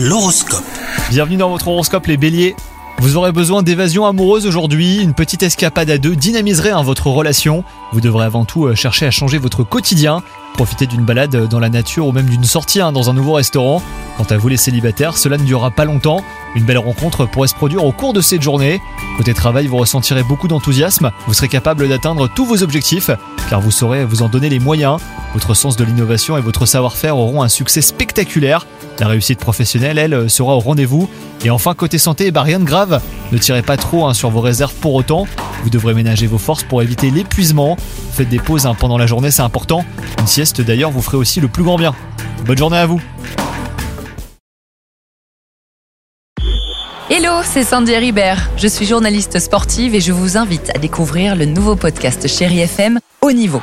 L'horoscope. Bienvenue dans votre horoscope les béliers. Vous aurez besoin d'évasion amoureuse aujourd'hui, une petite escapade à deux dynamiserait hein, votre relation. Vous devrez avant tout euh, chercher à changer votre quotidien, profiter d'une balade dans la nature ou même d'une sortie hein, dans un nouveau restaurant. Quant à vous les célibataires, cela ne durera pas longtemps. Une belle rencontre pourrait se produire au cours de cette journée. Côté travail, vous ressentirez beaucoup d'enthousiasme, vous serez capable d'atteindre tous vos objectifs, car vous saurez vous en donner les moyens. Votre sens de l'innovation et votre savoir-faire auront un succès spectaculaire. La réussite professionnelle, elle, sera au rendez-vous. Et enfin, côté santé, bah rien de grave. Ne tirez pas trop hein, sur vos réserves pour autant. Vous devrez ménager vos forces pour éviter l'épuisement. Faites des pauses hein, pendant la journée, c'est important. Une sieste d'ailleurs vous ferait aussi le plus grand bien. Bonne journée à vous Hello, c'est Sandy Ribert. Je suis journaliste sportive et je vous invite à découvrir le nouveau podcast Chéri FM Haut Niveau.